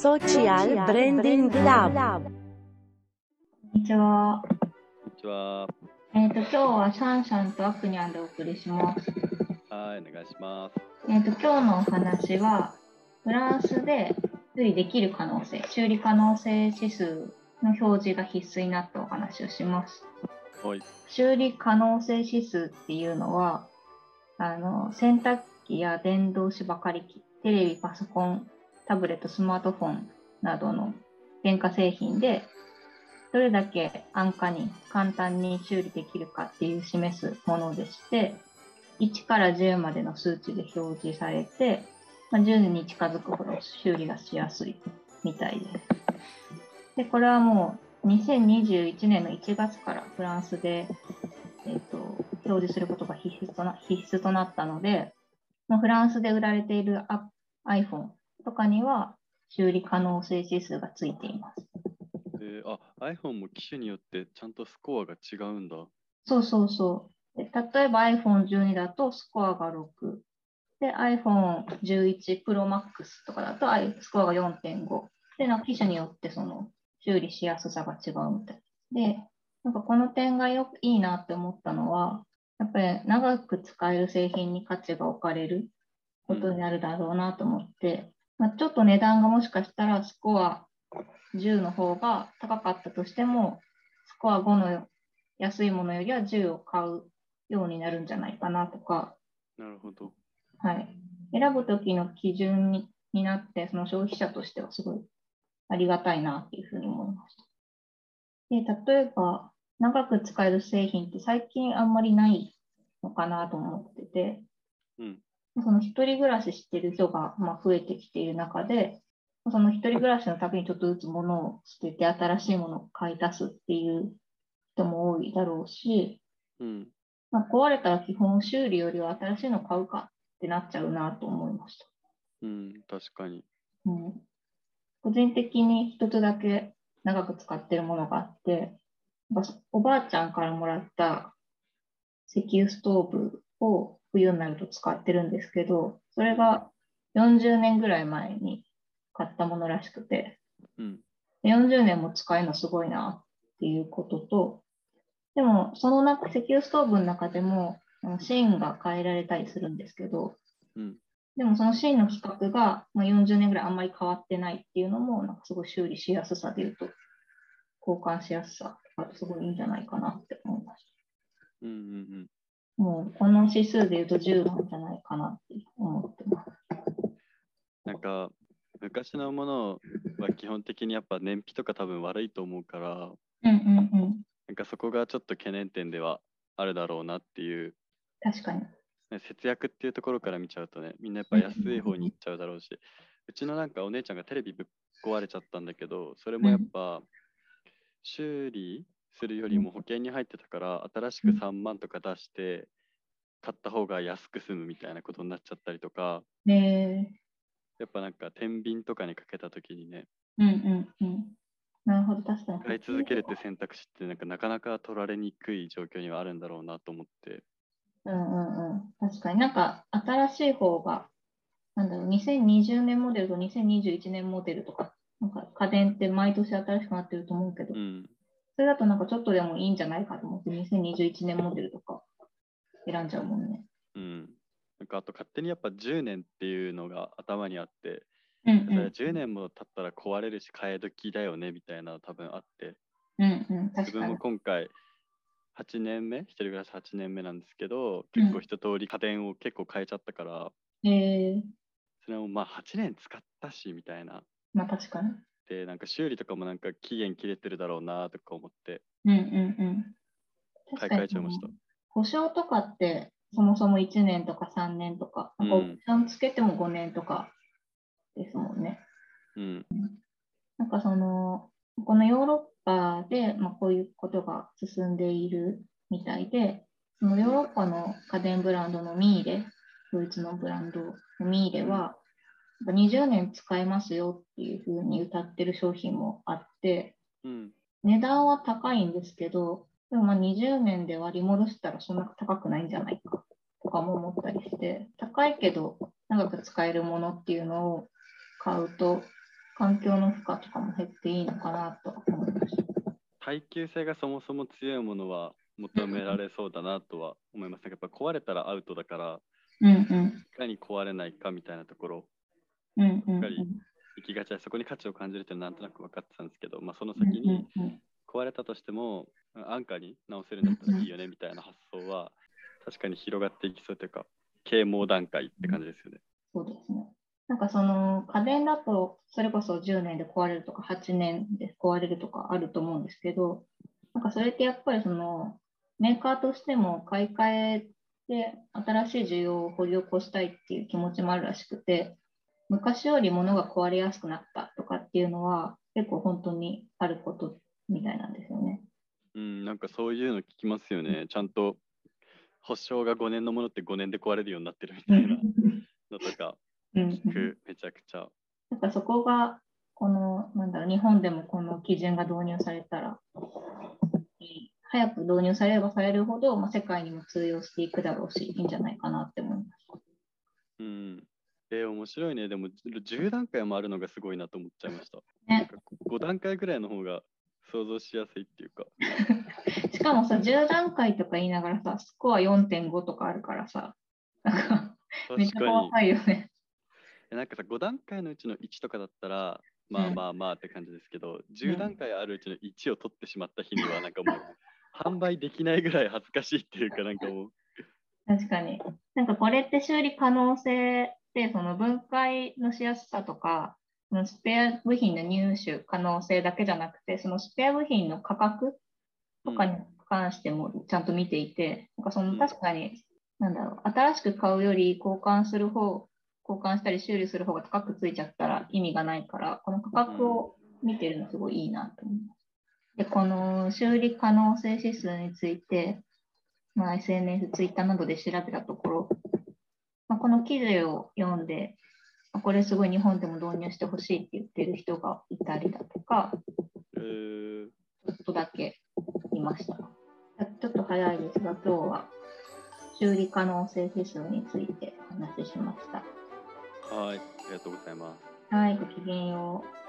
Social Branding Lab こんにちは。こんにちは。えっ、と、今日はシャンシャンとアクニャンでお送りします。はい、お願いします。えっ、と、今日のお話は、フランスで修理できる可能性、修理可能性指数の表示が必須になったお話をします。はい。修理可能性指数っていうのは、あの、洗濯機や電動芝刈り機、テレビ、パソコン、タブレット、スマートフォンなどの電化製品で、どれだけ安価に簡単に修理できるかっていう示すものでして、1から10までの数値で表示されて、まあ、10に近づくほど修理がしやすいみたいです。で、これはもう2021年の1月からフランスで、えっと表示することが必須とな必須となったので、まあフランスで売られている iPhone とかには修理可能性指数がついています。えー、あ、iPhone も機種によってちゃんとスコアが違うんだ。そうそうそう。で例えば iPhone12 だとスコアが6。で、iPhone11 Pro Max とかだとスコアが4.5。で、なんか機種によってその修理しやすさが違うみたい。で、なんかこの点がよくいいなって思ったのは、やっぱり長く使える製品に価値が置かれることになるだろうなと思って、まあ、ちょっと値段がもしかしたらスコア10の方が高かったとしても、スコア5の安いものよりは10を買うようになるんじゃないかなとか、なるほど。はい、選ぶ時の基準にになって、その消費者としてはすごいありがたいなっていうふうに思いました。で、例えば、長く使える製品って最近あんまりないのかなと思ってて、うん。その一人暮らししてる人がまあ増えてきている中で、その一人暮らしのたびにちょっとずつ物を捨てて新しいものを買い足すっていう人も多いだろうし、うん。まあ、壊れたら基本修理よりは新しいの買うかってなっちゃうなと思いました。うん、確かに。うん、個人的に一つだけ長く使ってるものがあって、おばあちゃんからもらった石油ストーブを冬になると使ってるんですけど、それが40年ぐらい前に買ったものらしくて、うん。で40年も使えるのすごいなっていうことと、でもその中、石油ストーブの中でも芯が変えられたりするんですけど、うん。でもその芯の規格が、まあ、40年ぐらいあんまり変わってないっていうのも、なんかすごい修理しやすさでいうと、交換しやすさとかすごいいいんじゃないかなって思いましうんうんた。もうこの指数でいうと10なんじゃないかなって思ってます。うん。なんか、昔のものは基本的にやっぱ燃費とか多分悪いと思うから、うんうんうん。なんかそこがちょっと懸念点ではあるだろうなっていう、確かに。ね、節約っていうところから見ちゃうとね、みんなやっぱ安い方に行っちゃうだろうし、うちのなんかお姉ちゃんがテレビぶっ壊れちゃったんだけど、それもやっぱ修理するよりも保険に入ってたから、新しく3万とか出して買った方が安く済むみたいなことになっちゃったりとか、で、やっぱなんか天秤とかにかけた時にね、うんうんうん。なるほど、確かに。買い続けるって選択肢ってなんかなかなか取られにくい状況にはあるんだろうなと思って、うんうんうん。確かになんか新しい方が、なんだろう、2020年モデルと2021年モデルとか、なんか家電って毎年新しくなってると思うけど、うん、それだとなんかちょっとでもいいんじゃないかと思って、2021年モデルとか選んじゃうもんね。うん。なんかあと勝手にやっぱ10年っていうのが頭にあって、うんそれ10年も経ったら壊れるし替え時だよねみたいなの多分あって、うん。うんうん、自分も。今回8年目、一人暮らし8年目なんですけど、結構一通り家電を結構変えちゃったから、えー、それもまあ8年使ったしみたいな。まあ確かに。で、なんか修理とかもなんか期限切れてるだろうなとか思ってうんうんうん。買い替えちゃいました。保証とかって、そもそも1年とか3年とか、なんかオプションつけても5年とかですもんね。うん、なんかその、このヨーロッパで、まあ、こういうことが進んでいるみたいで、そのヨーロッパの家電ブランドのミーレ、ドイツのブランドのミーレは、20年使えますよっていうふうに歌ってる商品もあって、うん、値段は高いんですけど、でもまあ20年で割り戻したらそんな高くないんじゃないかとかも思ったりして、高いけど長く使えるものっていうのを買うと、環境の負荷とかも減っていいのかなと思いました。耐久性がそもそも強いものは求められそうだなとは思います。やっぱ壊れたらアウトだから、うんうんいかに壊れないかみたいなところ、うんうんうんしっかり行きがちはそこに価値を感じるっていうのはなんとなく分かってたんですけど、まあ、そのうん先に壊れたとしても、安価に直せるんだったらいいよねみたいな発想は確かに広がっていきそうというか、啓蒙段階って感じですよね。そうですね。なんかその家電だとそれこそ10年で壊れるとか8年で壊れるとかあると思うんですけど、なんかそれってやっぱりそのメーカーとしても買い替えで新しい需要を掘り起こしたいっていう気持ちもあるらしくて、昔より物が壊れやすくなったとかっていうのは結構本当にあることみたいなんですよね。うん、なんかそういうの聞きますよね。ちゃんと保証が5年のものって5年で壊れるようになってるみたいなのとかうん聞く、めちゃくちゃ。なんかそこが、この、なんだろう、日本でもこの基準が導入されたら、早く導入されればされるほど、まあ、世界にも通用していくだろうし、いいんじゃないかなって思います。うん。えー面白いね。でも10段階もあるのがすごいなと思っちゃいました。ねなんか5段階ぐらいの方が想像しやすいっていうか。しかもさ、10段階とか言いながらさ、スコア4.5とかあるからさ、なんかめっちゃ。怖いよね。えなんかさ、5段階のうちの1とかだったら、まあうんまあまあって感じですけど、10段階あるうちの1を取ってしまった日には、なんかもう、販売できないぐらい恥ずかしいっていうか、なんかもう、確かに。なんかこれって修理可能性って、その分解のしやすさとか、スペア部品の入手可能性だけじゃなくて、そのスペア部品の価格とかに関してもちゃんと見ていて、なんかそのうん確かに、なんだろう、新しく買うより交換する方、交換したり修理する方が高くついちゃったら意味がないから、この価格を見てるのすごいいいなと思います。で、この修理可能性指数について、まあ、SNS、ツイッターなどで調べたところ、まあ、この記事を読んで、あこれすごい日本でも導入してほしいって言ってる人がいたりだとか、えー、ちょっとだけいました。ちょっと早いですが、今日は修理可能性指数についてお話ししました。はい、ありがとうございます。はい、ごきげんよう。